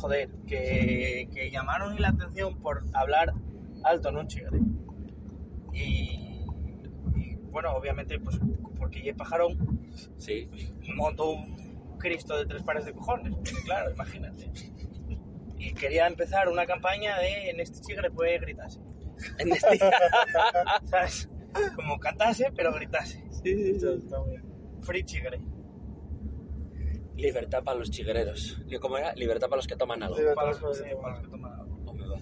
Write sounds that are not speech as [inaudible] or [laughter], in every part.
Joder, que, que llamaron la atención por hablar alto en un chigre. Y, y, bueno, obviamente, pues porque Ye Pajarón Sí. montó un Cristo de tres pares de cojones, porque claro, imagínate. Y quería empezar una campaña de en este chigre puede gritarse. En este- [laughs] ¿Sabes? Como cantase, pero gritase. Sí, sí, sí. Free chigre. Libertad para los chiguereros. ¿Cómo era? Libertad para los que toman algo. Libertad. Para los, sí, para los que toman algo. Hombre, va.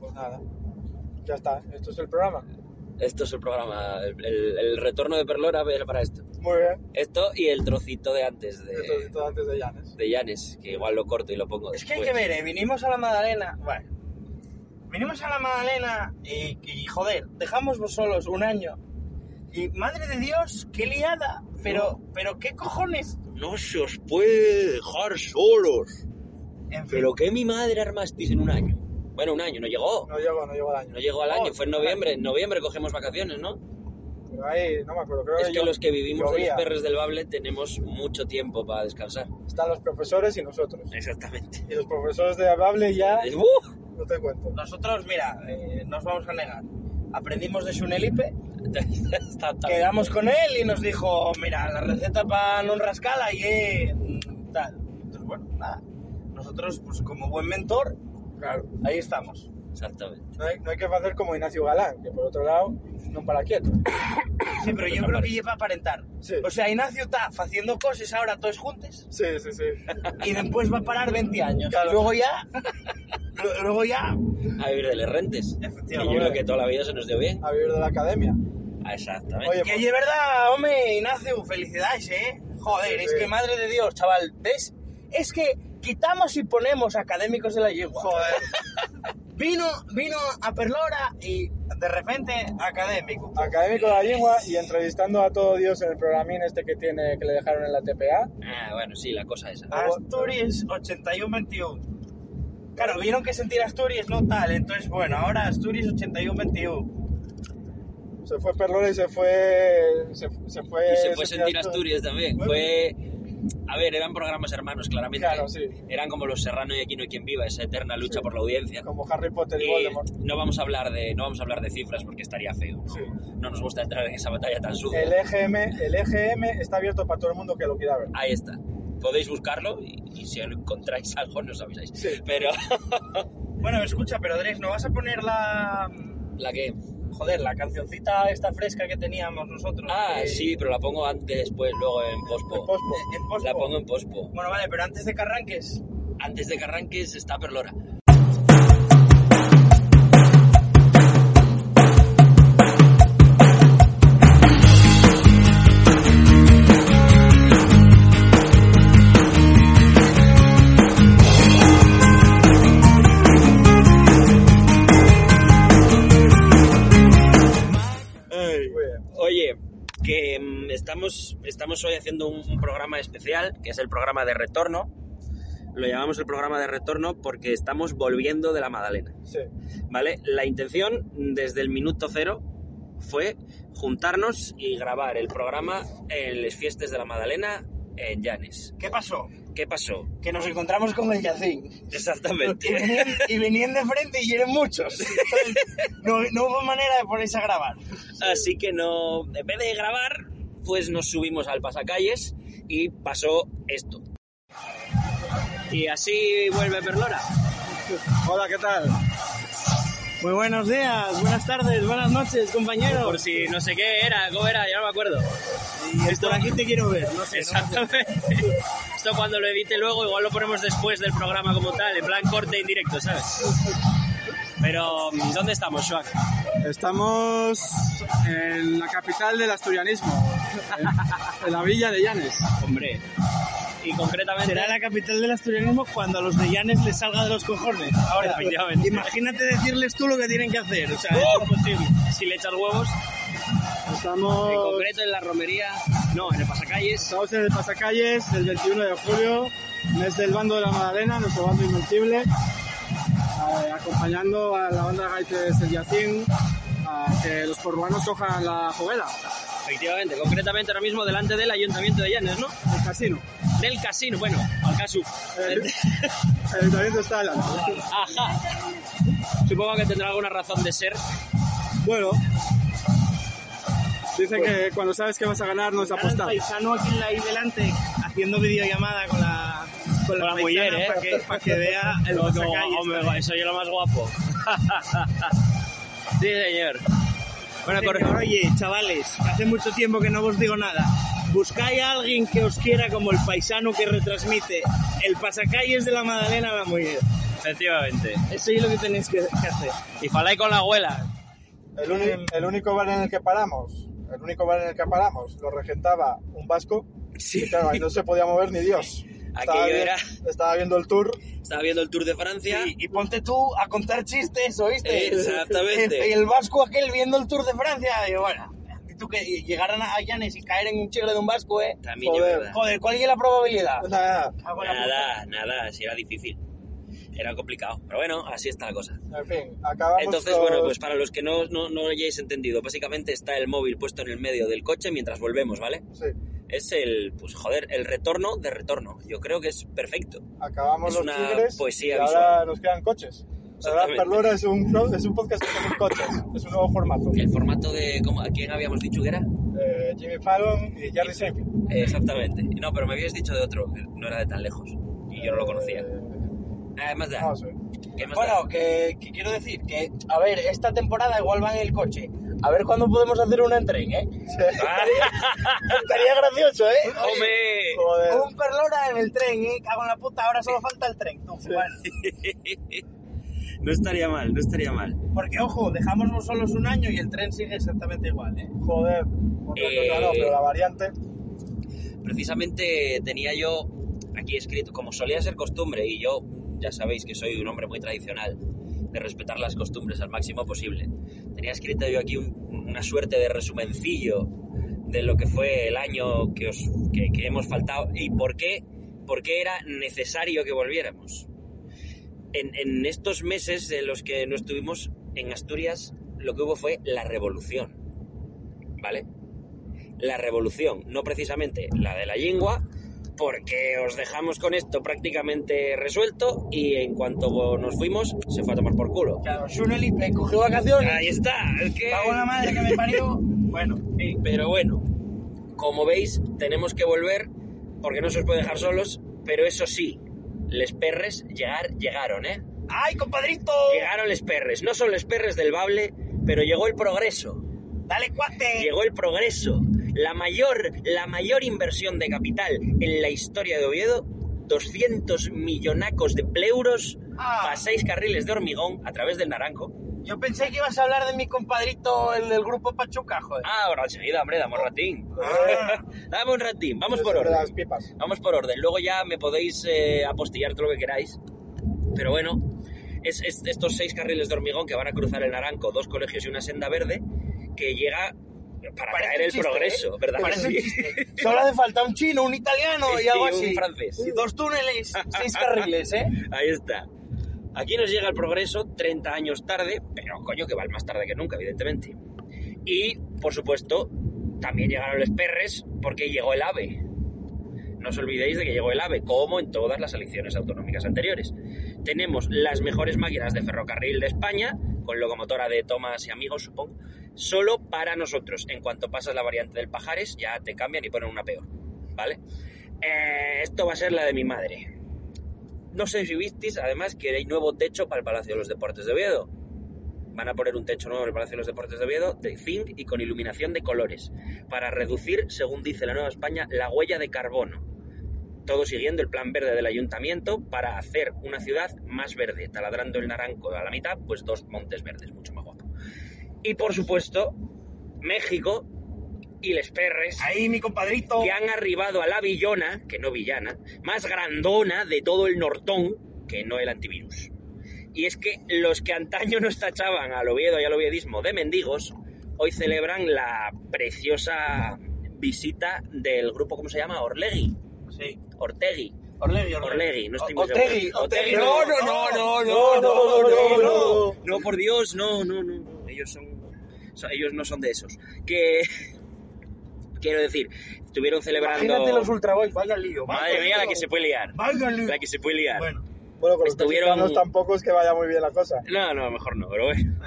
Pues nada. Ya está. Esto es el programa. Esto es el programa. El, el- el retorno de Perlora era para esto. Muy bien. Esto y el trocito de antes de, Esto es todo antes de Llanes. de Llanes, que igual lo corto y lo pongo Es que hay que ver, ¿eh? vinimos a la Magdalena. Bueno, vinimos a la Magdalena y, y, joder, dejamos vos solos un año. Y madre de Dios, qué liada. Pero, pero qué cojones. No se os puede dejar solos. En fin, Pero que mi madre armasteis en un año. Bueno, un año, no llegó. No llegó, no llegó el año. No llegó al año, fue en noviembre. En noviembre cogemos vacaciones, ¿no? Pero ahí, no me acuerdo. Creo Es que yo- los que vivimos de llovía. los perres del Bable tenemos mucho tiempo para descansar. Están los profesores y nosotros. Exactamente. Y los profesores de Habable ya, ¡Uh! no te cuento. nosotros, mira, eh, nos vamos a negar. Aprendimos de Sunelipe, quedamos con él y nos dijo, mira, la receta para no rascala y eh, tal. Entonces, bueno, nada. Nosotros, pues como buen mentor, Claro. ahí estamos. Exactamente. No hay, no hay que hacer como Ignacio Galán, que por otro lado no para quieto. Sí, pero yo creo que lleva a aparentar. Sí. O sea, Ignacio está haciendo cosas ahora todos juntos Sí, sí, sí. y después va a parar 20 años. Claro. Y luego ya, luego ya, A vivir de les rentes. Efectivamente. yo creo que toda la vida se nos dio bien. A vivir de la academia. Ah, Exactamente. Oye, Que es verdad, hombre, Ignacio, felicidades, ¿eh? Joder, Sí, es sí. que madre de Dios, chaval, ¿ves? Es que quitamos y ponemos académicos de la yegua. Joder. [laughs] Vino, vino a Perlora y de repente académico. Académico de la lengua y entrevistando a todo Dios en el programín este que tiene que le dejaron en la TPA. Ah, bueno, sí, la cosa esa. Asturias 81-21. Claro, vieron que sentir Asturias no tal, entonces bueno, ahora Asturias 81-21. Se fue Perlora y se fue. Se, se fue. Y se fue sentir Asturias también. Fue. A ver, eran programas hermanos, claramente. Claro, sí. Eran como los Serrano y Aquí no hay quien viva, esa eterna lucha Sí. por la audiencia. Como Harry Potter y, Y Voldemort. no vamos a hablar de no vamos a hablar de cifras porque estaría feo. ¿no? Sí. No nos gusta entrar en esa batalla tan sucia. El EGM, el EGM está abierto para todo el mundo que lo quiera ver. Ahí está. Podéis buscarlo y, y si encontráis algo nos avisáis. Sí. Pero [laughs] Bueno, escucha, pero Dres, ¿no vas a poner la... la que Joder, la cancioncita esta fresca que teníamos nosotros? Ah, que- sí, pero la pongo antes después luego en pospo. Pospo. En pospo. La pongo en pospo. Bueno, vale, pero antes de que arranques, Antes de que arranques está Perlora. Estamos, estamos hoy haciendo un, un programa especial, que es el programa de retorno. Lo llamamos el programa de retorno porque estamos volviendo de la Madalena. Sí. ¿Vale? La intención desde el minuto cero fue juntarnos y grabar el programa en las fiestas de la Magdalena en Llanes. ¿qué pasó? ¿Qué pasó? Que nos encontramos con el Yacín. Y Exactamente. venían, y venían de frente y eran muchos. Entonces, no, no hubo manera de ponerse a grabar. Así que no, en vez de grabar, pues nos subimos al pasacalles y pasó esto. Y así vuelve Perlora. Hola, ¿qué tal? Muy buenos días, buenas tardes, buenas noches, compañeros. Por si no sé qué era, cómo era, ya no me acuerdo. Y por aquí te quiero ver, no sé. no sé. Exactamente. Esto cuando lo edite luego, igual lo ponemos después del programa como tal, en plan corte en directo, ¿sabes? Pero, ¿dónde estamos, Joac? Estamos en la capital del asturianismo, en, en la villa de Llanes. Hombre. y concretamente... Será la capital del asturianismo cuando a los de Llanes les salga de los cojones. Ahora, Efectivamente. imagínate decirles tú lo que tienen que hacer. O sea, ¡Uh! es imposible. Si le echas huevos, Estamos, en concreto en la romería, no, en el pasacalles, estamos en el Pasacalles el 21 de julio, mes del bando de la Magdalena, nuestro bando invencible, eh, acompañando a la banda de Gaites El Yacín a que los porruanos cojan la juguera, efectivamente, concretamente ahora mismo delante del Ayuntamiento de Llanes, ¿no? el casino. Del casino, bueno, al caso. El, el [laughs] ayuntamiento está delante. Ajá. Supongo que tendrá alguna razón de ser. Bueno, dicen que cuando sabes que vas a ganar no es apostar. paisano aquí en la ahí delante haciendo videollamada con la con la, la mujer, ¿eh? para que, para que vea el No, pasacalles hombre, soy lo más guapo. [laughs] sí, señor. Bueno, Señor, corre. Oye, chavales, hace mucho tiempo que no os digo nada. Buscáis a alguien que os quiera como el paisano que retransmite el pasacalles de la Madalena a la mujer. Efectivamente. Eso es lo que tenéis que, que hacer. Y falai con la abuela. El, uni- el único bar en el que paramos, el único bar en el que paramos, lo regentaba un vasco. Sí. Y claro, ahí no se podía mover ni Dios. Estaba, Aquello vi- era- estaba viendo el tour. Estaba viendo el Tour de Francia. Y, y ponte tú a contar chistes, ¿oíste? Exactamente. Y el vasco aquel viendo el Tour de Francia. Y bueno, y tú que llegaran a Llanes y caer en un chicle de un vasco, ¿eh? También Joder. es verdad. Joder, ¿cuál es la probabilidad? Nada, Nada, nada, si era difícil. Era complicado. Pero bueno, así está la cosa. en fin, acabamos Entonces, los- bueno, pues para los que no, no, no hayáis entendido, básicamente está el móvil puesto en el medio del coche mientras volvemos, ¿vale? Sí, Es el, pues joder, el retorno de retorno. Yo creo que es perfecto. acabamos Es los una tigres poesía y ahora visual. nos quedan coches. Ahora. Perlora es un, es un podcast hacemos coches, es un nuevo formato. El formato de, ¿cómo, ¿a quién habíamos dicho que era? Eh, Jimmy Fallon y Jerry Seinfeld. Exactamente. No, pero me habías dicho de otro, que no era de tan lejos. Y yo no lo conocía. Eh, Además da. no sé. ¿Qué más Bueno, que, que quiero decir que, a ver, esta temporada igual va en el coche. A ver cuándo podemos hacer una en tren, ¿eh? [laughs] Estaría gracioso, ¿eh? Oye, ¡Hombre! Joder. Un perlora en el tren, ¿eh? Cago en la puta, ahora solo falta el tren. tú, bueno. [laughs] No estaría mal, no estaría mal. Porque, ojo, dejamos solos un año y el tren sigue exactamente igual, ¿eh? Joder. Eh, cosa no, pero la variante. Precisamente tenía yo aquí escrito, como solía ser costumbre, y yo ya sabéis que soy un hombre muy tradicional, de respetar las costumbres al máximo posible. Tenía escrito yo aquí un- una suerte de resumencillo de lo que fue el año que, os, que hemos faltado y por qué, por qué era necesario que volviéramos. En, en estos meses en los que no estuvimos en Asturias, lo que hubo fue la revolución. ¿Vale? La revolución, no precisamente la de la lengua, porque os dejamos con esto prácticamente resuelto y en cuanto nos fuimos, se fue a tomar por culo. Claro, Shuneli me cogió vacaciones. Ahí está, es que... Cago en la madre que me parió. [laughs] Bueno, sí. Pero bueno, como veis, tenemos que volver porque no se os puede dejar solos, pero eso sí, les perres llegar, llegaron, ¿eh? ¡Ay, compadrito! Llegaron les perres, no son les perres del Bable, pero llegó el progreso. ¡Dale, cuate! Llegó el progreso, la mayor, la mayor inversión de capital en la historia de Oviedo, 200 millonacos de pleuros Ah. para seis carriles de hormigón a través del Naranco. Yo pensé que ibas a hablar de mi compadrito, el del grupo Pachuca, joder. Ah, ahora enseguida, hombre, dame un ratín. Ah. [laughs] dame un ratín, vamos por orden. las pipas. Vamos por orden. Luego ya me podéis eh, apostillar todo lo que queráis. Pero bueno, es, es estos seis carriles de hormigón que van a cruzar el Naranco, dos colegios y una senda verde, que llega para Parece traer un el chiste, progreso, ¿eh? ¿verdad? Parece Sí. un chiste. [laughs] Solo hace falta un chino, un italiano y algo un así. francés. Y dos túneles, seis carriles, ¿eh? [laughs] Ahí está. Aquí nos llega el progreso 30 años tarde, pero coño que va más tarde que nunca, evidentemente. Y, por supuesto, también llegaron los perres porque llegó el AVE. No os olvidéis de que llegó el AVE, como en todas las elecciones autonómicas anteriores. Tenemos las mejores máquinas de ferrocarril de España, con locomotora de Tomás y amigos, supongo, solo para nosotros. En cuanto pasas la variante del Pajares, ya te cambian y ponen una peor. ¿Vale? Eh, esto va a ser la de mi madre. No sé si visteis, además, que hay nuevo techo para el Palacio de los Deportes de Oviedo. Van a poner un techo nuevo en el Palacio de los Deportes de Oviedo de zinc y con iluminación de colores, para reducir, según dice la Nueva España, la huella de carbono. Todo siguiendo el plan verde del ayuntamiento para hacer una ciudad más verde, taladrando el naranco a la mitad, pues dos montes verdes, mucho guapo. Y por supuesto, México y les perres Ahí, mi compadrito. que han arribado a la villona, que no villana, más grandona de todo el nortón, que no el antivirus. Y es que los que antaño nos tachaban al Oviedo y al oviedismo de mendigos, hoy celebran la preciosa visita del grupo, ¿cómo se llama? Orlegui. Sí. Ortegui. Orlegui, Orlegui, no estoy seguro. Otegui, No, no, no, no, no, no, no, no, no, no, por Dios, no, no, no, no. Ellos son, son- ellos no son de esos. Que [laughs] quiero decir, estuvieron celebrando. Imagínate los Ultra Boys, vaya lío. vaya Madre mía, la que se puede liar. Vaya lío. La que se puede liar. Bueno, Bueno, con los Estuvieron- tampoco es que vaya muy bien la cosa. No, no, mejor no, pero bueno.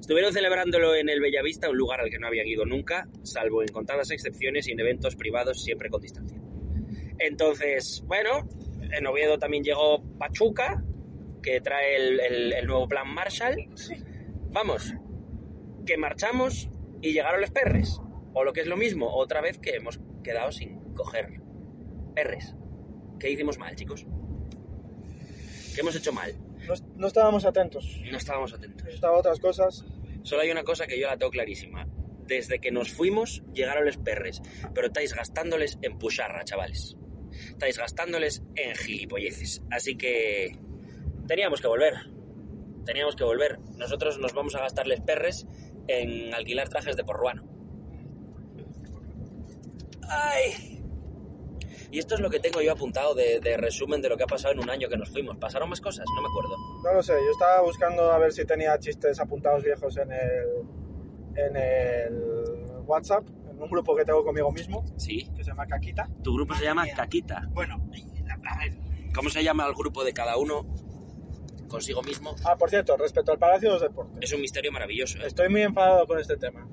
Estuvieron celebrándolo en el Bellavista, un lugar al que no habían ido nunca, salvo en contadas excepciones y en eventos privados siempre con distancia. Entonces, bueno, en Oviedo también llegó Pachuca, que trae el, el- el nuevo plan Marshall. Vamos, que marchamos y llegaron los perres. O lo que es lo mismo, otra vez que hemos quedado sin coger perres. ¿Qué hicimos mal, chicos? ¿Qué hemos hecho mal? No, no estábamos atentos. No estábamos atentos. Estaban otras cosas. Solo hay una cosa que yo la tengo clarísima. Desde que nos fuimos, llegaron los perres. Pero estáis gastándoles en pucharra, chavales. Estáis gastándoles en gilipolleces. Así que teníamos que volver. Teníamos que volver. Nosotros nos vamos a gastarles perres en alquilar trajes de porruano. ¡Ay! Y esto es lo que tengo yo apuntado de, de resumen de lo que ha pasado en un año que nos fuimos. ¿Pasaron más cosas? No me acuerdo. No lo sé, yo estaba buscando a ver si tenía chistes apuntados viejos en el, en el WhatsApp, en un grupo que tengo conmigo mismo, Sí. que se llama Caquita. Tu grupo se llama mía. Caquita. bueno, a ver. ¿Cómo se llama el grupo de cada uno consigo mismo? Ah, por cierto, respecto al Palacio de los Deportes. Es un misterio maravilloso, ¿eh? Estoy muy enfadado con este tema,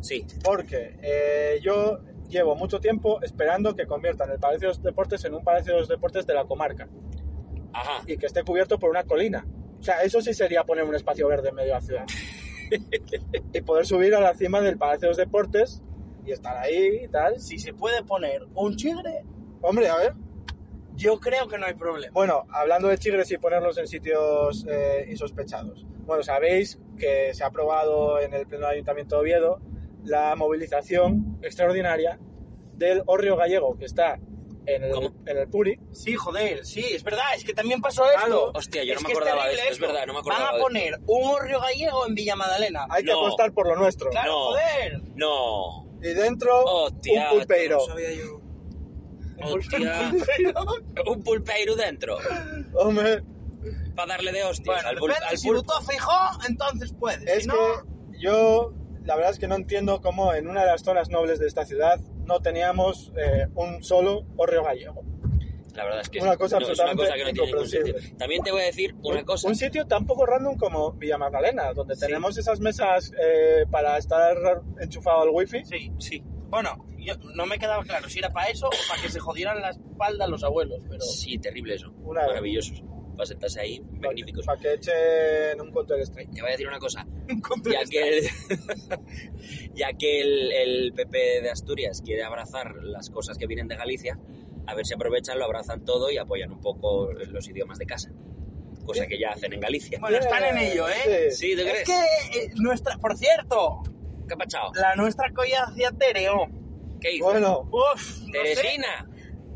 Sí. porque eh, yo llevo mucho tiempo esperando que conviertan el Palacio de los Deportes en un Palacio de los Deportes de la comarca Ajá. y que esté cubierto por una colina. O sea, eso sí sería poner un espacio verde en medio de la ciudad. [laughs] y poder subir a la cima del Palacio de los Deportes y estar ahí y tal. Si se puede poner un chigre, Hombre, a ver. Yo creo que no hay problema. Bueno, hablando de chigres y ponerlos en sitios eh, insospechados. Bueno, sabéis que se ha aprobado en el Pleno del Ayuntamiento de Oviedo la movilización extraordinaria del Orrio Gallego, que está en el, en el Puri. Sí, joder, sí, es verdad, es que también pasó Claro. esto. Hostia, yo Es no me que acordaba de esto, es verdad, no me acordaba Van a de poner un horrio gallego en Villa Magdalena. Hay que No. apostar por lo nuestro. Claro, No. joder. No. Y dentro, Hostia. un pulpeiro. no sabía yo. Hostia. un pulpeiro dentro. Hombre, Para darle de hostias Bueno, al, pul- depende, al si pulpo. Feijó, entonces puede. es si no, que yo, la verdad es que no entiendo cómo en una de las zonas nobles de esta ciudad no teníamos eh, un solo Orrio Gallego. La verdad es que Una cosa No, es una cosa absolutamente que no tiene ningún sentido. También te voy a decir una Un- cosa. Un sitio tan poco random como Villa Magdalena, donde Sí. tenemos esas mesas eh, para estar enchufado al wifi. Sí. Sí. Bueno, yo, no me quedaba claro si era para eso o para que se jodieran la espalda los abuelos, pero... Sí, terrible eso. Una. Maravillosos. Para sentarse ahí, magníficos. Para que echen un Counter Strike. Te voy a decir una cosa. [laughs] Con ya que el, [laughs] ya que el, el PP de Asturias quiere abrazar las cosas que vienen de Galicia, a ver si aprovechan, lo abrazan todo y apoyan un poco los idiomas de casa. Cosa que ya hacen en Galicia. Bueno, están en ello, ¿eh? Sí, ¿tú Es crees? que eh, nuestra... Por cierto, ¿Qué ha la nuestra collacia Tereo. ¿Qué hizo? Bueno, Uf, no sé.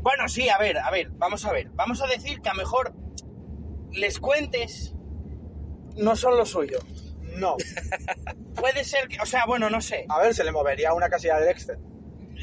Bueno, sí, a ver, a ver, vamos a ver. Vamos a decir que a mejor les cuentes no son lo suyo. no. [laughs] Puede ser que, o sea, bueno, no sé. A ver, se le movería una casilla del Excel.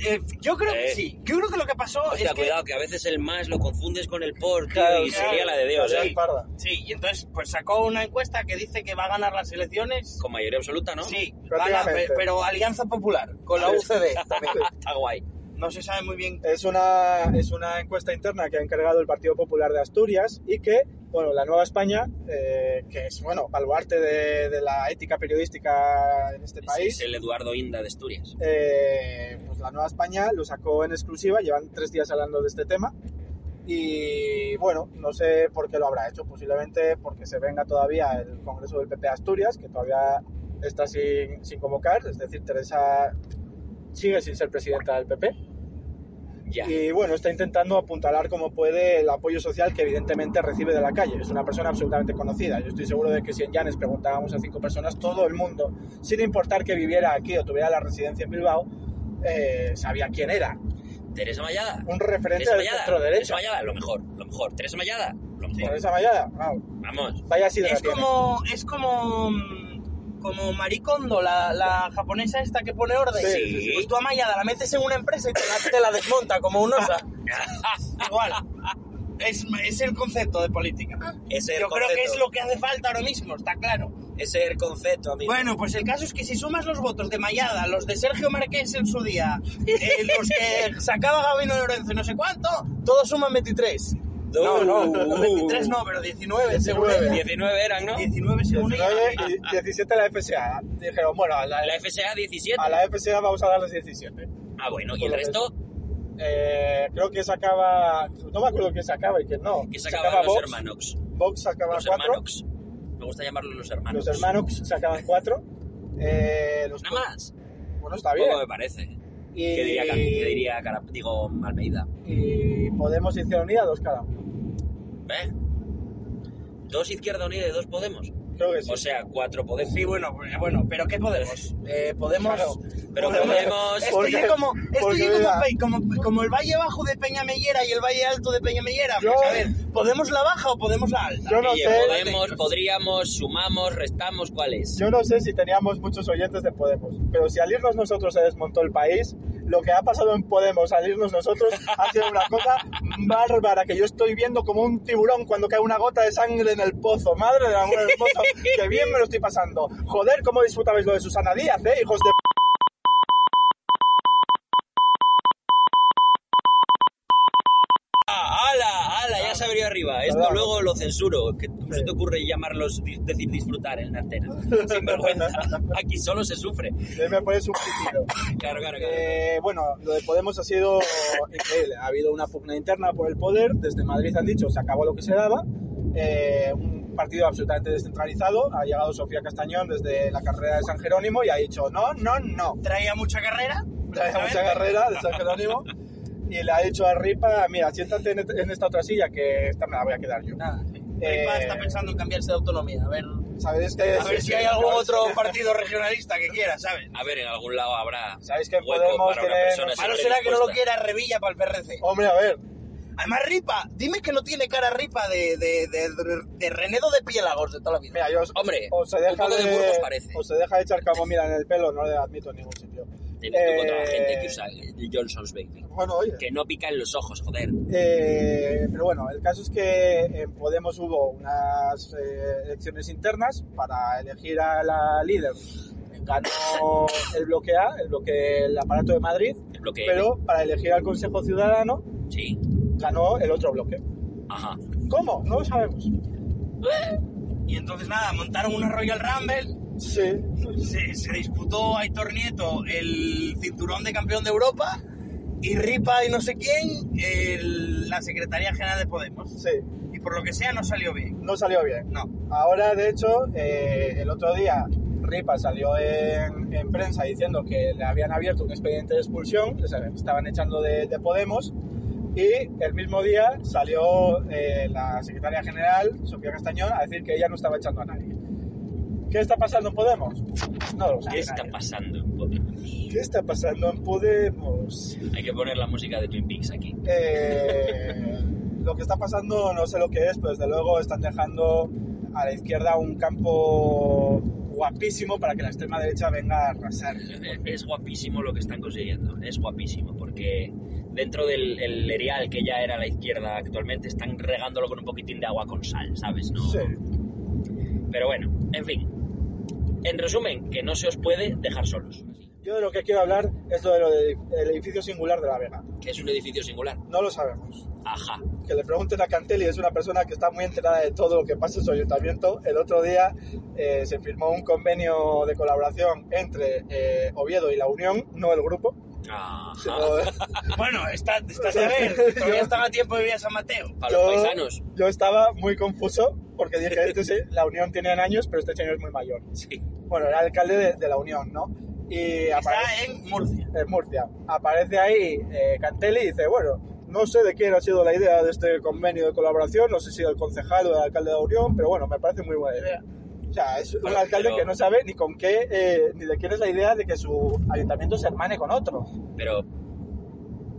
Eh, yo creo que Eh. sí. Yo creo que lo que pasó Hostia, es que... cuidado, que a veces el más lo confundes con el por, tío, Claro, y claro, sería la de Dios, la ¿eh? Sí, y entonces pues sacó una encuesta que dice que va a ganar las elecciones. Con mayoría absoluta, ¿no? Sí, gana, pe- pero Alianza Popular, con la UCD. [laughs] Está guay. No se sabe muy bien. Es una, es una encuesta interna que ha encargado el Partido Popular de Asturias y que, bueno, la Nueva España, eh, que es, bueno, baluarte de, de la ética periodística en este país, es el Eduardo Inda de Asturias. eh, pues la Nueva España lo sacó en exclusiva, llevan tres días hablando de este tema y bueno, no sé por qué lo habrá hecho, posiblemente porque se venga todavía el Congreso del PP de Asturias, que todavía está sin, sin convocar, es decir, Teresa sigue sin ser presidenta del PP. Y bueno, está intentando apuntalar como puede el apoyo social que evidentemente recibe de la calle. Es una persona absolutamente conocida. Yo estoy seguro de que si en Llanes preguntábamos a cinco personas, todo el mundo, sin importar que viviera aquí o tuviera la residencia en Bilbao, eh, sabía quién era. Teresa Mayada. Un referente Teresa del Mayada. centro Teresa derecha. Mayada, lo mejor, lo mejor. Teresa Mayada, lo mejor. Teresa Mayada, wow. Vamos. Vaya así Es como, es como, mm, como Maricondo, la, la japonesa esta que pone orden. Sí, sí, sí. Pues tú a Mayada la metes en una empresa y te la, te la desmonta como un osa. [laughs] Igual. Es, es el concepto de política. Ese es Yo el creo que concepto. es lo que hace falta ahora mismo, está claro. Ese es el concepto, amigo. Bueno, pues el caso es que si sumas los votos de Mayada, los de Sergio Marqués en su día, eh, los que sacaba Gabino Lorenzo y no sé cuánto, todos suman 23. No, no, Uh. 23 no, pero 19 según 19. ella. 19 eran, ¿no? 19 según 19 ella. y 17 la FSA. Dijeron, bueno, a la, La FSA 17. a la FSA vamos a darles 17. Ah, bueno, ¿y el resto? Eh, creo que sacaba, no me acuerdo quién sacaba y quién no. Que sacaban los Vox, hermanos. Vox sacaba Los 4, hermanos. Me gusta llamarlos los hermanos. los hermanos sacaban 4. Eh, los Nada más. Bueno, está bien. Me parece. Y, ¿Qué diría, qué diría Cara- digo, Almeida? y Podemos Izquierda Unida, dos cada uno. ¿Eh? ¿Dos Izquierda Unida y dos Podemos? Creo que sí. O sea, cuatro Podemos. Sí, bueno, pues, bueno, pero ¿qué podemos? Eh, podemos... Claro. Pero Podemos- Podemos... Esto Porque- ya como, esto porque ya como, como, como el Valle Bajo de Peñamellera y el Valle Alto de Peñamellera. Yo- Pues, a ver, ¿podemos la baja o podemos la alta? Yo no Oye, sé. podemos, podríamos, sumamos, restamos, ¿cuál es? Yo no sé si teníamos muchos oyentes de Podemos, pero si al irnos nosotros se desmontó el país, lo que ha pasado en Podemos al irnos nosotros [laughs] ha sido una cosa bárbara, que yo estoy viendo como un tiburón cuando cae una gota de sangre en el pozo. Madre del amor hermoso, [laughs] que bien me lo estoy pasando. Joder, cómo disfrutabais lo de Susana Díaz, ¿eh? Hijos de... ¡Ah, ¡Hala! ¡Hala! Ya se abrió arriba. Esto luego lo censuro. Que ¿Cómo se te ocurre llamarlos, decir disfrutar en la antena? [laughs] Sin vergüenza. Aquí solo se sufre. Me pones un pitido. Claro, claro, claro. Eh, bueno, lo de Podemos ha sido increíble. Ha habido una pugna interna por el poder. Desde Madrid han dicho se acabó lo que se daba. Eh, un partido absolutamente descentralizado. Ha llegado Sofía Castañón desde la carrera de San Jerónimo y ha dicho no, no, no. ¿Traía mucha carrera? ¿Sabes? mucha carrera de San Jerónimo. [laughs] Y le ha dicho a Ripa, mira, siéntate en, en esta otra silla que esta me la voy a quedar yo. Nada, sí. Eh, Ripa está pensando en cambiarse de autonomía. A ver, ¿Sabéis que, a ver si hay algún otro [laughs] partido regionalista que quiera, ¿sabes? A ver, en algún lado habrá ¿Sabéis que hueco Podemos para una tiene- persona Malo siempre será que no lo quiera Revilla para el PRC. Hombre, a ver, Además, Ripa, dime que no tiene cara Ripa de, de, de, de Renedo de Piélagos de toda la vida. mira, yo os, Hombre, os se un deja poco de de, Burgos parece. os se deja de echar camomila en el pelo, no le admito en ningún sitio. He visto contra la Eh, gente que usa el Johnson's Baby. Bueno, oye. Que no pica en los ojos, joder. Eh, pero bueno, el caso es que en Podemos hubo unas eh, elecciones internas para elegir a la líder. Ganó el bloque A, el bloque el aparato de Madrid, El bloque pero para elegir al Consejo Ciudadano Sí. ganó el otro bloque. Ajá. ¿Cómo? No lo sabemos. Y entonces nada, montaron una Royal Rumble, Sí. se, se disputó Aitor Nieto el cinturón de campeón de Europa y Ripa y no sé quién el- la Secretaría General de Podemos. Sí. Y por lo que sea no salió bien. No salió bien. No. Ahora, de hecho, eh, el otro día Ripa salió en, en prensa diciendo que le habían abierto un expediente de expulsión, que se estaban echando de, de Podemos, y el mismo día salió eh, la secretaria general, Sofía Castañón, a decir que ella no estaba echando a nadie. ¿Qué está pasando en Podemos? No lo sabe ¿Qué está pasando en Podemos? ¿Qué está pasando en Podemos? Hay que poner la música de Twin Peaks aquí. Eh, lo que está pasando no sé lo que es, pero desde luego están dejando a la izquierda un campo guapísimo para que la extrema derecha venga a arrasar. Es guapísimo lo que están consiguiendo, es guapísimo, porque dentro del el erial que ya era la izquierda actualmente, están regándolo con un poquitín de agua con sal, ¿sabes? No, Sí. Pero bueno, en fin. En resumen, que no se os puede dejar solos. Yo de lo que quiero hablar es lo de lo del edificio singular de La Vega. Que es un edificio singular. No lo sabemos. Ajá. Que le pregunten a Cantelli, es una persona que está muy enterada de todo lo que pasa en su ayuntamiento. El otro día eh, se firmó un convenio de colaboración entre eh, Oviedo y la Unión, no el grupo. Bueno, está, estás a ver, [laughs] todavía están a tiempo de ir a San Mateo. Para los paisanos. yo estaba muy confuso porque dije, este sí, la Unión tiene años, pero este señor es muy mayor. Sí. Bueno, era alcalde de, de la Unión, ¿no? Y Está aparece en Murcia. en Murcia. Aparece ahí eh, Cantelli y dice, bueno, no sé de quién ha sido la idea de este convenio de colaboración, no sé si del concejal o del alcalde de la Unión, pero bueno, me parece muy buena idea. O sea, es un alcalde que no sabe ni con qué, eh, ni de quién es la idea de que su ayuntamiento se hermane con otro. Pero.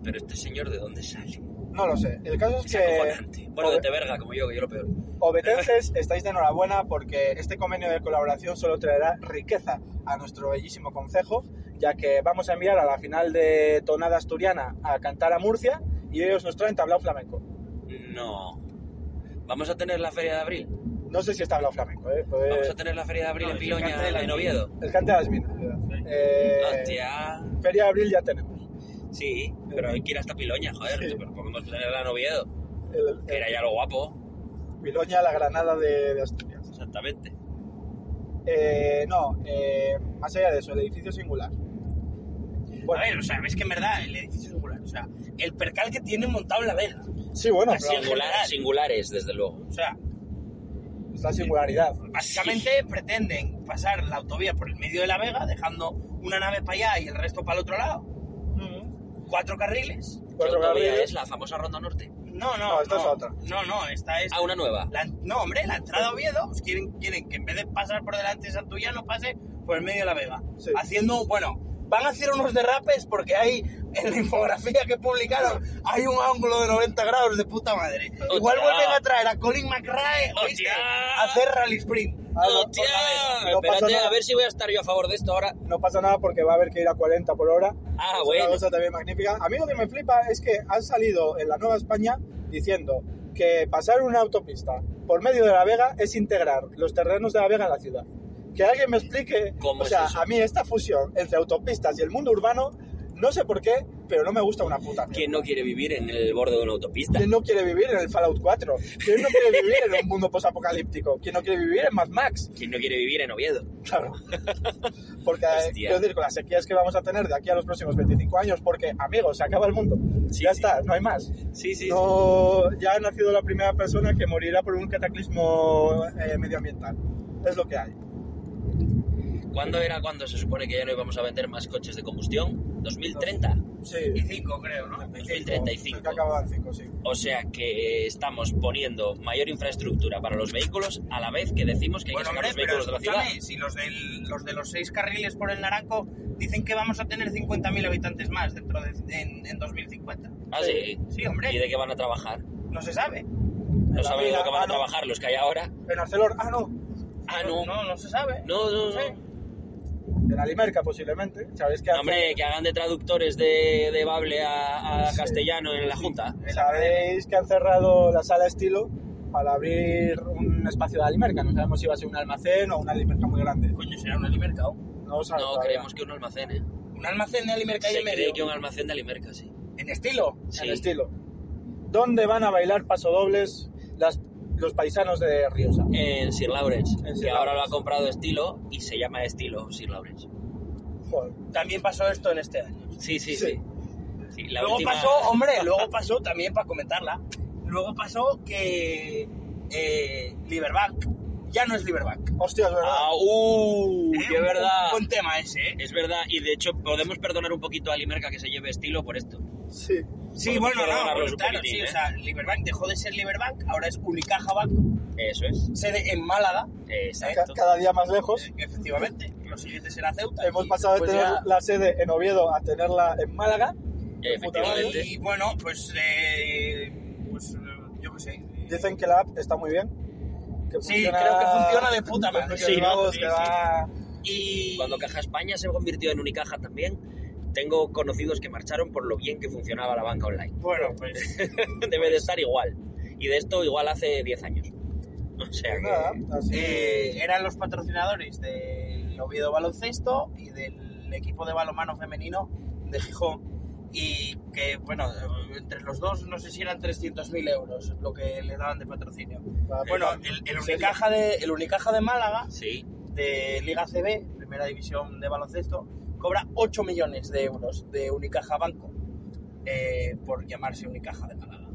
Pero este señor, ¿de dónde sale? No lo sé. El caso es Es que. Bueno, de Teberga, como yo, que yo lo peor. obetenses [laughs] estáis de enhorabuena porque este convenio de colaboración solo traerá riqueza a nuestro bellísimo concejo, ya que vamos a enviar a la final de tonada asturiana a cantar a Murcia y ellos nos traen tablao flamenco. No. Vamos a tener la feria de abril. No sé si es tablao flamenco, ¿eh? Puede- Vamos a tener la feria de abril No, en es el Piloña, cante de la en Oviedo. El cante de las minas. Eh, Hostia. Feria de abril ya tenemos. Sí, pero hay que ir hasta Piloña, joder. Sí. Pero podemos tenerla en Oviedo. El, Que era ya lo guapo. Piloña, la Granada de, de Asturias. Exactamente. Eh, no, eh, más allá de eso, el edificio singular. A ver, o sea, ves que en verdad el edificio es singular. O sea, el percal que tiene montado en la vela. Sí, bueno, pero Singular- singulares, desde luego. O sea, esta singularidad. básicamente pretenden pasar la autovía por el medio de la vega, dejando una nave para allá y el resto para el otro lado. Cuatro carriles. ¿Qué Cuatro autovía carriles. es la famosa Ronda Norte? No, no, No, esta es otra. No, no, esta es... Ah, una nueva. La- no, hombre, la entrada a Oviedo, pues quieren, quieren que en vez de pasar por delante de Santullano, pase por el medio de la Vega. Sí. Haciendo, bueno, van a hacer unos derrapes porque hay, en la infografía que publicaron, hay un ángulo de 90 grados de puta madre. Igual Hostia. vuelven a traer a Colin McRae. Hostia. A hacer rally sprint. Ah, no, ¡Hostia! no pasa Espérate, nada. a ver si voy a estar yo a favor de esto ahora. No pasa nada porque va a haber que ir a 40 por hora. Ah, es bueno. Una cosa también magnífica. A mí lo que me flipa es que han salido en la Nueva España diciendo que pasar una autopista por medio de la Vega es integrar los terrenos de la Vega en la ciudad. Que alguien me explique. ¿Cómo o sea, es eso? a mí esta fusión entre autopistas y el mundo urbano, no sé por qué, pero no me gusta una puta. mierda. ¿Quién no quiere vivir en el borde de una autopista? ¿Quién no quiere vivir en el Fallout 4? ¿Quién no quiere vivir en un mundo posapocalíptico? ¿Quién no quiere vivir en Mad Max? ¿Quién no quiere vivir en Oviedo? Claro. [laughs] Porque, eh, Hostia. quiero decir, con las sequías que vamos a tener de aquí a los próximos 25 años, porque, amigos, se acaba el mundo. Sí, ya sí. está, no hay más. Sí, sí. No, ya ha nacido la primera persona que morirá por un cataclismo eh, medioambiental. Es lo que hay. ¿Cuándo era cuando se supone que ya no íbamos a vender más coches de combustión? ¿2030? Sí. Y cinco, creo, ¿no? 2035. El que acaban cinco, sí. O sea que estamos poniendo mayor infraestructura para los vehículos a la vez que decimos que hay Bueno, que sacar los vehículos de la ciudad. si los, del- los de los seis carriles por el Naranco dicen que vamos a tener 50.000 habitantes más dentro de en, en 2050. Ah, sí. Sí, hombre. ¿Y de qué van a trabajar? No se sabe. No saben lo que van ah, a no. trabajar los que hay ahora. En Arcelor, ah, no. Ah, no. No, no se sabe. No, no, no. En Alimerca, posiblemente. ¿Sabéis que hace- Hombre, que hagan de traductores de, de Bable a, a Sí. castellano en la Junta. ¿Sabéis que han cerrado la sala estilo para abrir un espacio de Alimerca? No sabemos si va a ser un almacén o una Alimerca muy grande. Coño, será un Alimercado. No lo sabemos No, todavía. creemos que un almacén, ¿eh? Un almacén de Alimerca y Se medio. cree que un almacén de Alimerca, sí. En estilo. Sí. En estilo. ¿Dónde van a bailar pasodobles las, los paisanos de Riosa? En Sir Lawrence, En Sir que ahora lo ha comprado Estilo y se llama Estilo Sir Lawrence. Joder. También pasó esto en este año. Sí, sí, Sí. sí. Sí, la luego última- pasó, hombre, [laughs] luego pasó también para comentarla. Luego pasó que eh, Liberbank ya no es Liberbank. Hostia, es verdad. Ah, uh, ¿Eh? verdad. Un buen tema ese, ¿eh? Es verdad, y de hecho podemos perdonar un poquito a Limerca que se lleve Estilo por esto. Sí. Sí, bueno, no, claro, sí, ¿eh? o sea, Liberbank dejó de ser Liberbank, ahora es Unicaja Bank, Eso es. sede en Málaga, Exacto. Cada día más lejos. eh, efectivamente, lo siguiente será Ceuta. Hemos pasado de pues tener ya- la sede en Oviedo a tenerla en Málaga. Efectivamente. Y bueno, pues, eh, pues eh, yo qué sé. Dicen que la app está muy bien. Que Sí, creo que funciona de puta madre. Sí, Sí, sí. va- Y Cuando Caja España se convirtió en Unicaja también, tengo conocidos que marcharon por lo bien que funcionaba la banca online. bueno, pues [laughs] Debe de estar igual. Y de esto igual hace 10 años. O sea Pues que... nada, así. eh, eran los patrocinadores del Oviedo Baloncesto y del equipo de balonmano femenino de Gijón. Y que, bueno, entre los dos no sé si eran 300.000 euros lo que le daban de patrocinio. Va, Bueno, va. el, el. Unicaja de, el Unicaja de Málaga, Sí. de Liga CB, primera división de baloncesto, cobra 8 millones de euros de Unicaja Banco eh, por llamarse Unicaja de Málaga.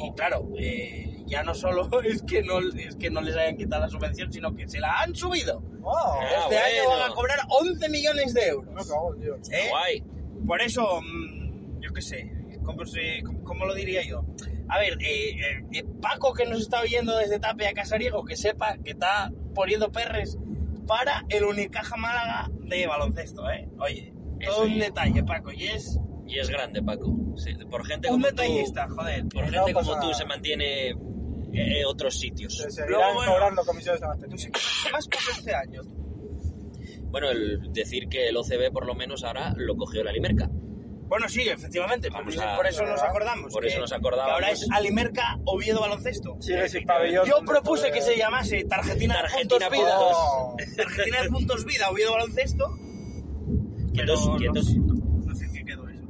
Y claro, eh, ya no solo [laughs] es que no, es que no les hayan quitado la subvención, sino que se la han subido. Oh, Ah, este año bueno. van a cobrar 11 millones de euros. cago en Dios. ¿eh? Guay. Por eso, mm, yo qué sé, ¿cómo, se- cómo- cómo lo diría yo? A ver, eh, eh, eh, Paco que nos está oyendo desde Tapia a Casariego, que sepa que está poniendo perres para el Unicaja Málaga de baloncesto, ¿eh? Oye, todo Eso un es. detalle, Paco, y es Y es grande, Paco. Sí, por gente un como detallista, tú, joder. por No gente como tú se mantiene eh, otros sitios. Se Luego, bueno. cobrando comisiones de mantenimiento. ¿Qué más pasó este año? Bueno, el decir que el OCB por lo menos ahora lo cogió la Limerca. Bueno, sí, efectivamente, Vamos por, a- por eso nos acordamos. por que- eso nos acordábamos. que ahora es Alimerca Oviedo Baloncesto. Sigue sin pabellón. Yo propuse que se llamase Tarjetina, de Tarjetina Puntos Vida. Oh, Tarjetina de Puntos Vida Oviedo Baloncesto. Quietos, pero quietos. No, no sé qué quedó eso.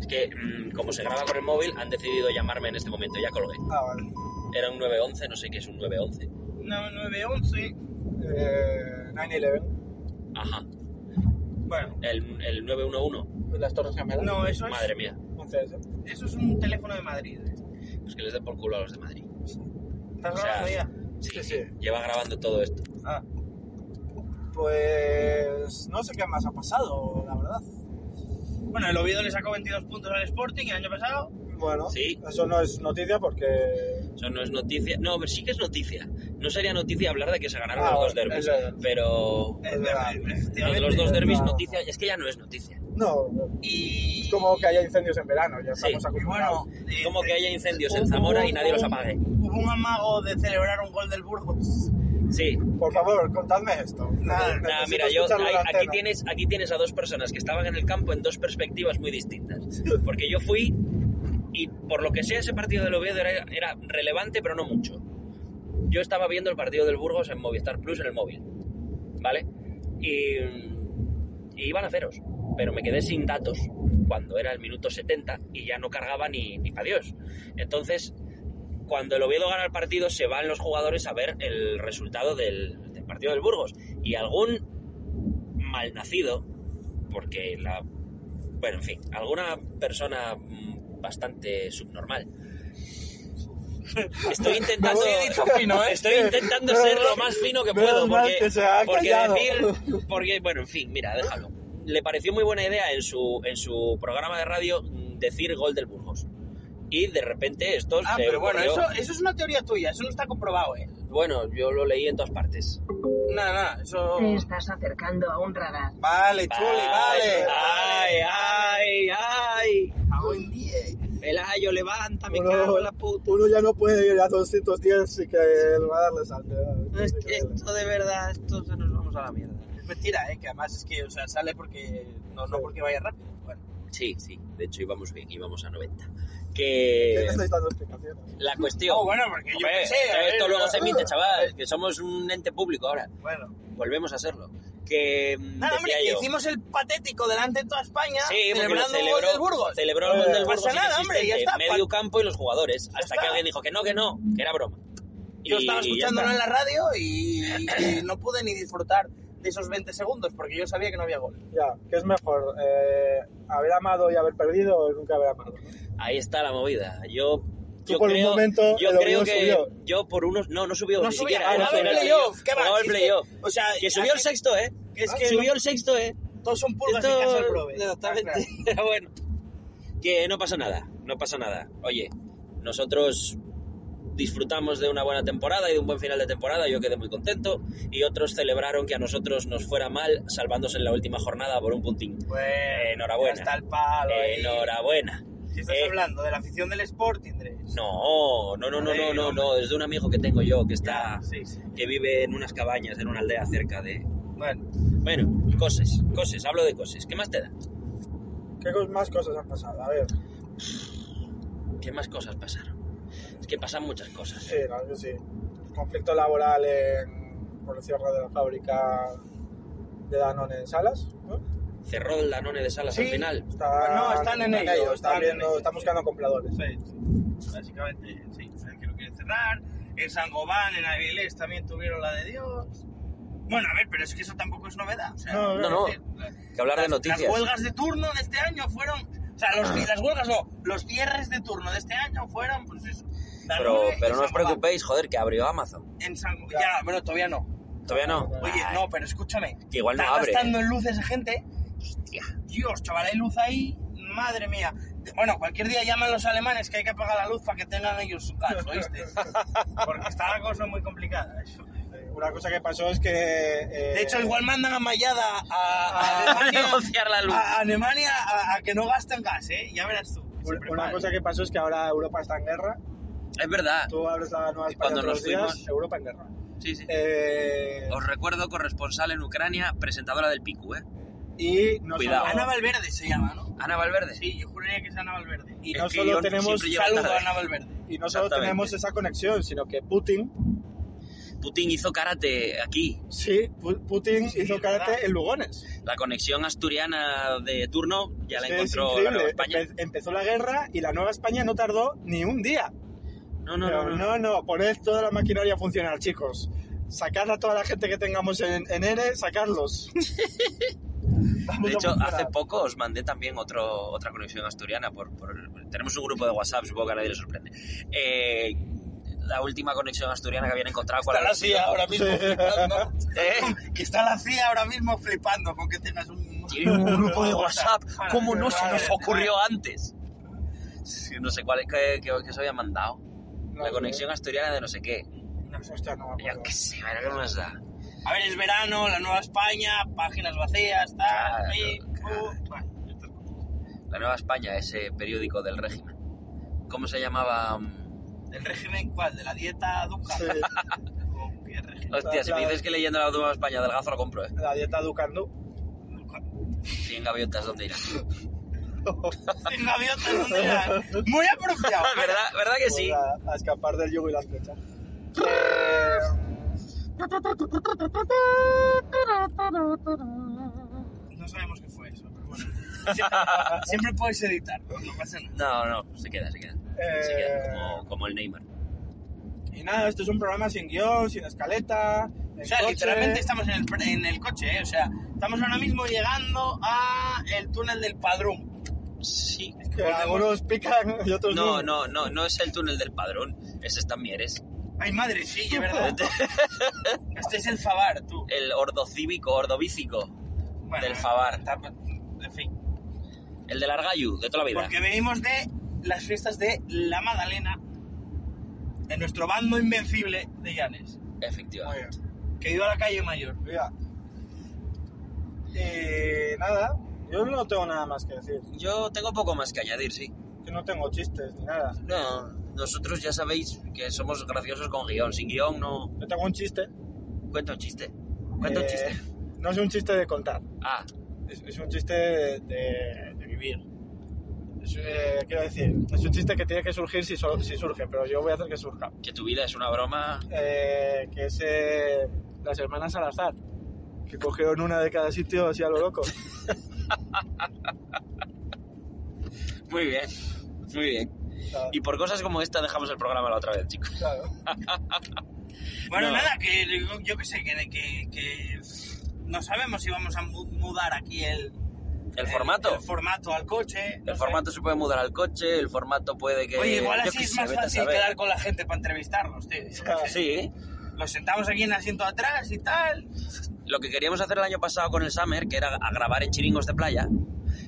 Es que mm, como se graba con el móvil, han decidido llamarme en este momento. Ya colgué. ah, vale. Era un 911, no sé qué es un 911. No, 911. Eh, 9-11, Ajá. Bueno, El, el 911. las Torres Gemelas. no, eso es, Madre mía. CS. eso es un teléfono de Madrid. Pues que les den por culo a los de Madrid. ¿Estás O sea, grabando ya? Sí, Sí, sí. sí. Lleva grabando todo esto. Ah. Pues no sé qué más ha pasado, la verdad. Bueno, el Oviedo le sacó 22 puntos al Sporting el año pasado. Bueno, Sí. eso no es noticia porque Eso no es noticia. No, pero sí que es noticia. No sería noticia hablar de que se ganaron Ah, los dos derbis. es. Pero Es verdad, los, dos derbis, no. noticia. Es que ya no es noticia. no, Y... es como que haya incendios en verano, ya Sí. estamos y acostumbrados. bueno, Es eh, como que eh, haya incendios en hubo- Zamora y nadie los apague. Hubo un amago de celebrar un gol del Burgos. Sí. Por favor, contadme esto. Nada, Necesito Nada, mira, yo en ahí- aquí tienes, aquí tienes a dos personas que estaban en el campo en dos perspectivas muy distintas. Porque yo fui y por lo que sea ese partido del Oviedo era, era relevante, pero no mucho. Yo estaba viendo el partido del Burgos en Movistar Plus en el móvil, ¿vale? Y, y iban a ceros, pero me quedé sin datos cuando era el minuto 70 y ya no cargaba ni, ni para Dios. Entonces, cuando el Oviedo gana el partido, se van los jugadores a ver el resultado del, del partido del Burgos. Y algún malnacido, porque la. Bueno, en fin, alguna persona bastante subnormal. [laughs] Estoy intentando. Fino, ¿eh? Estoy intentando ser lo más fino que puedo. Porque, que se ha porque decir. Porque, bueno, en fin, mira, déjalo. Le pareció muy buena idea en su, en su programa de radio decir gol del Burgos. Y de repente esto Ah, se pero bueno, ocurrió- eso, eso es una teoría tuya, eso no está comprobado, ¿eh? Bueno, yo lo leí en todas partes. Nada, nada, eso... Te estás acercando a un radar. Vale, Chuli, vale. ¡Ay, ay, ay! Diez. Pelayo, levanta, me Uno, cago en la puta. uno ya no puede ir a 210 y que el radar le salte. Es que esto de verdad, esto se nos vamos a la mierda. Es mentira, ¿eh? Que además es que, o sea, sale porque... No, no porque vaya rápido. Bueno, Sí, sí, de hecho íbamos bien, íbamos a 90. ¿Qué Que le estáis dando explicaciones? la cuestión... Oh, bueno, porque yo Hombre, sé, a ver, esto luego se emite, chaval, que somos un ente público ahora. bueno. Volvemos a serlo. Que mm, Nada, hombre, yo... hicimos el patético delante de toda España Sí, celebrando un gol celebró, del Burgos. celebró el gol del Burgos pasa nada, hombre, ya está. medio campo y los jugadores, hasta está. que alguien dijo que no, que no, que era broma. Yo Y- estaba y ya escuchándolo en la radio y, y no pude ni disfrutar de esos 20 segundos porque yo sabía que no había gol. Ya, ¿qué es mejor? Eh, ¿Haber amado y haber perdido o nunca haber amado? Ahí está la movida. Yo, yo por un creo, momento yo el creo que subió. yo por unos no no subió No ni subía, siquiera era el playoff, ¿qué va? el playoff. O sea, que subió el sexto eh que es que subió el sexto eh Todos son pulgas Esto- en casa del prove. [laughs] exactamente Ah, claro. [laughs] bueno que no pasa nada no pasa nada oye nosotros disfrutamos de una buena temporada y de un buen final de temporada, yo quedé muy contento, y otros celebraron que a nosotros nos fuera mal, salvándose en la última jornada por un puntín. Bueno, Enhorabuena. ya está el palo ahí. Enhorabuena. ¿Qué estás Eh, hablando? ¿De la afición del Sporting, Andrés? No, no, no, no, no, no, no, es de un amigo que tengo yo que está, Ya, sí, sí. que vive en unas cabañas, en una aldea cerca de... Bueno, Bueno, cosas, cosas, hablo de cosas. ¿Qué más te da? ¿Qué más cosas han pasado? A ver, ¿Qué más cosas pasaron? Es que pasan muchas cosas. sí, no, yo sí. Conflicto laboral en, por el cierre de la fábrica de Danone en Salas, ¿no? Cerró el Danone de Salas al Sí. final. Está, No, están en ello, Están, están en viendo, ello. están buscando compradores. sí, sí. Básicamente, sí. El que lo quieren cerrar. En San Gobán, en Avilés también tuvieron la de Dios. Bueno, a ver, pero es que eso tampoco es novedad. O sea, No, no, decir, Que hablar de las- noticias. Las huelgas de turno de este año fueron. O sea, los, las huelgas no, los cierres de turno de este año fueron, pues eso. Pero, pero no os preocupéis, joder, que abrió Amazon. En San Ya, bueno, todavía no. ¿Todavía no? Oye, no, pero escúchame. Que igual no está abre. gastando en luz esa gente. Hostia. Dios, chaval, hay luz ahí. Madre mía. Bueno, cualquier día llaman los alemanes que hay que apagar la luz para que tengan ellos su gas, ¿oíste? [laughs] Porque está la cosa muy complicada. eso. Eh, Una cosa que pasó es que... eh, De hecho, igual mandan a Mayada a, a [laughs] A Alemania, negociar la luz. a Alemania a, a que no gasten gas, ¿eh? Ya verás tú. Una preparan. cosa que pasó es que ahora Europa está en guerra. Es verdad. Tú abres la nueva España cuando nos días, fuimos- Europa en guerra. Sí, sí. Eh, Os recuerdo corresponsal en Ucrania, presentadora del Picu, ¿eh? Y no Cuidado. solo, Ana Valverde se llama, ¿no? Ana Valverde. Sí, yo juraría que es Ana Valverde. y Es no solo tenemos Saludo a Ana Valverde. y no solo tenemos esa conexión, sino que Putin, Putin hizo karate aquí. sí, Pu- Putin Sí, hizo es verdad. karate en Lugones. La conexión asturiana de turno ya la Es que es encontró la. Nueva España. Empe- empezó la guerra y la Nueva España no tardó ni un día. No, no, Pero no, no. no, no, poned toda la maquinaria a funcionar, chicos. Sacad a toda la gente que tengamos en, en ERE, sacarlos. [laughs] De hecho, hace poco os mandé también otro, otra conexión asturiana. Por, por- tenemos un grupo de WhatsApp, supongo que a nadie le sorprende. Eh, la última conexión asturiana que habían encontrado. ¿cuál Está la? CIA ahora mismo flipando. [laughs] ¿Eh? Que está la CIA ahora mismo flipando con que tengas un... Tienen un grupo de WhatsApp. [laughs] ¿Cómo no se nos ocurrió antes? Sí, No sé cuál es que, que, que se había mandado. La conexión asturiana de no sé qué. No, hostia, no me Yo acuerdo. qué sé, a ver qué más da. A ver, es verano, la Nueva España, páginas vacías, tal, Claro, claro. bueno, cosas. La Nueva España, ese periódico del régimen. ¿Cómo se llamaba? ¿Del régimen cuál? ¿De la dieta Duca? Sí, [laughs] ¿O qué régimen? Hostia, si me dices que leyendo la Nueva España del gazo lo compro, ¿eh? la dieta Ducandú. 100 gaviotas, ¿dónde irán? Sin gaviotas, ¿dónde irán? [laughs] Muy apropiado. [laughs] ¿Verdad, ¿Verdad que sí? Pues a, a escapar del yugo y las flechas. Eh, No sabemos qué fue eso, pero bueno. Siempre, [laughs] siempre puedes editar, no, no pasa nada. No, no, se queda, se queda. Eh, Se queda como, como el Neymar. y nada, esto es un programa sin guion, sin escaleta. O sea, coche. literalmente estamos en el, en el coche, ¿eh? O sea, estamos ahora mismo llegando a el túnel del Padrón. Sí. Que algunos pican y otros No, no, no, no es el túnel del padrón, ese está en Mieres. Ay, madre, sí, es verdad. [laughs] Este es el Favar, tú. El ordocívico, ordobícico Bueno, del Favar. está- En fin. El del Argayu, de toda la vida. Porque venimos de las fiestas de La Madalena, de nuestro bando invencible de Llanes, Efectivamente. que iba a la calle Mayor. Mira. Y nada, yo no tengo nada más que decir. Yo tengo poco más que añadir, sí. Que no tengo chistes ni nada. No, nosotros ya sabéis que somos graciosos con guion. Sin guion no... Yo tengo un chiste. Cuenta un chiste. Cuenta un Eh, chiste. No es un chiste de contar. Ah, Es, es un chiste de, de- de vivir. Es, eh, quiero decir, es un chiste que tiene que surgir si, so- si surge, pero yo voy a hacer que surja. que tu vida es una broma. Eh, que es eh, las hermanas Salazar, que cogieron una de cada sitio así a lo loco. [laughs] Muy bien, muy bien. Claro, Y por cosas como esta dejamos el programa la otra vez, chicos. claro. [laughs] Bueno, No. nada, que yo, qué sé, que, que, que no sabemos si vamos a mu- mudar aquí el, El formato. el formato al coche. no El sé. formato se puede mudar al coche, el formato puede que... Oye, igual así es sé, más fácil quedar con la gente para entrevistarlos, tío. Qué [laughs] sé. Sí, Los sentamos aquí en el asiento atrás y tal. lo que queríamos hacer el año pasado con el Summer, que era a grabar en chiringos de playa,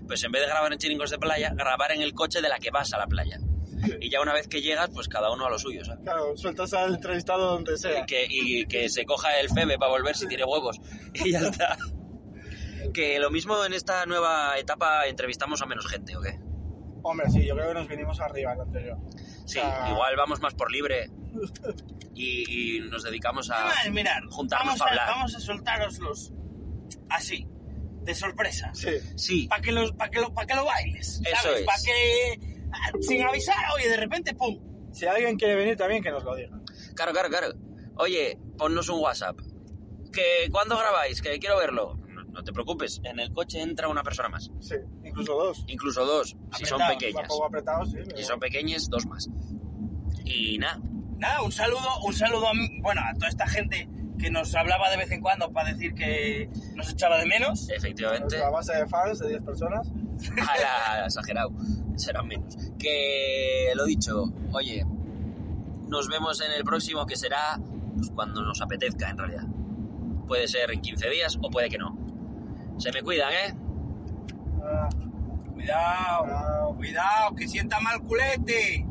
pues en vez de grabar en chiringos de playa, grabar en el coche de la que vas a la playa. [laughs] Y ya una vez que llegas, pues cada uno a lo suyo, ¿sabes? Claro, sueltas al entrevistado donde sea. Y que, y que se coja el FEBE para volver si tiene huevos. [laughs] Y ya está. Que lo mismo en esta nueva etapa entrevistamos a menos gente, ¿o qué? Hombre, sí, yo creo que nos vinimos arriba en lo anterior. Sí, Ah. igual vamos más por libre [laughs] y, y nos dedicamos a... Mirar, juntarnos vamos a hablar. vamos a soltaroslos así, de sorpresa. Sí, Sí, Para que, los- pa que, lo, pa que lo bailes. Eso ¿sabes? es. Para que, [laughs] sin avisar, oye, de repente, pum. si alguien quiere venir también, que nos lo diga. claro, claro, claro. Oye, ponnos un WhatsApp. ¿Que ¿Cuándo grabáis? Que quiero verlo. No, no te preocupes, en el coche entra una persona más. Sí, incluso dos. Incluso dos, si son pequeñas. Un poco apretados, sí. Si son pequeñas, dos más. Y nada, Nada, un saludo, un saludo a, bueno, a toda esta gente que nos hablaba de vez en cuando para decir que nos echaba de menos. efectivamente... Nuestra base de fans de 10 personas. [laughs] A la exagerado, serán menos. Que lo dicho, oye, nos vemos en el próximo que será pues, cuando nos apetezca en realidad. Puede ser en 15 días o puede que no. Se me cuidan, ¿eh? Ah, Cuidado, Cuidado. cuidado, que sienta mal culete.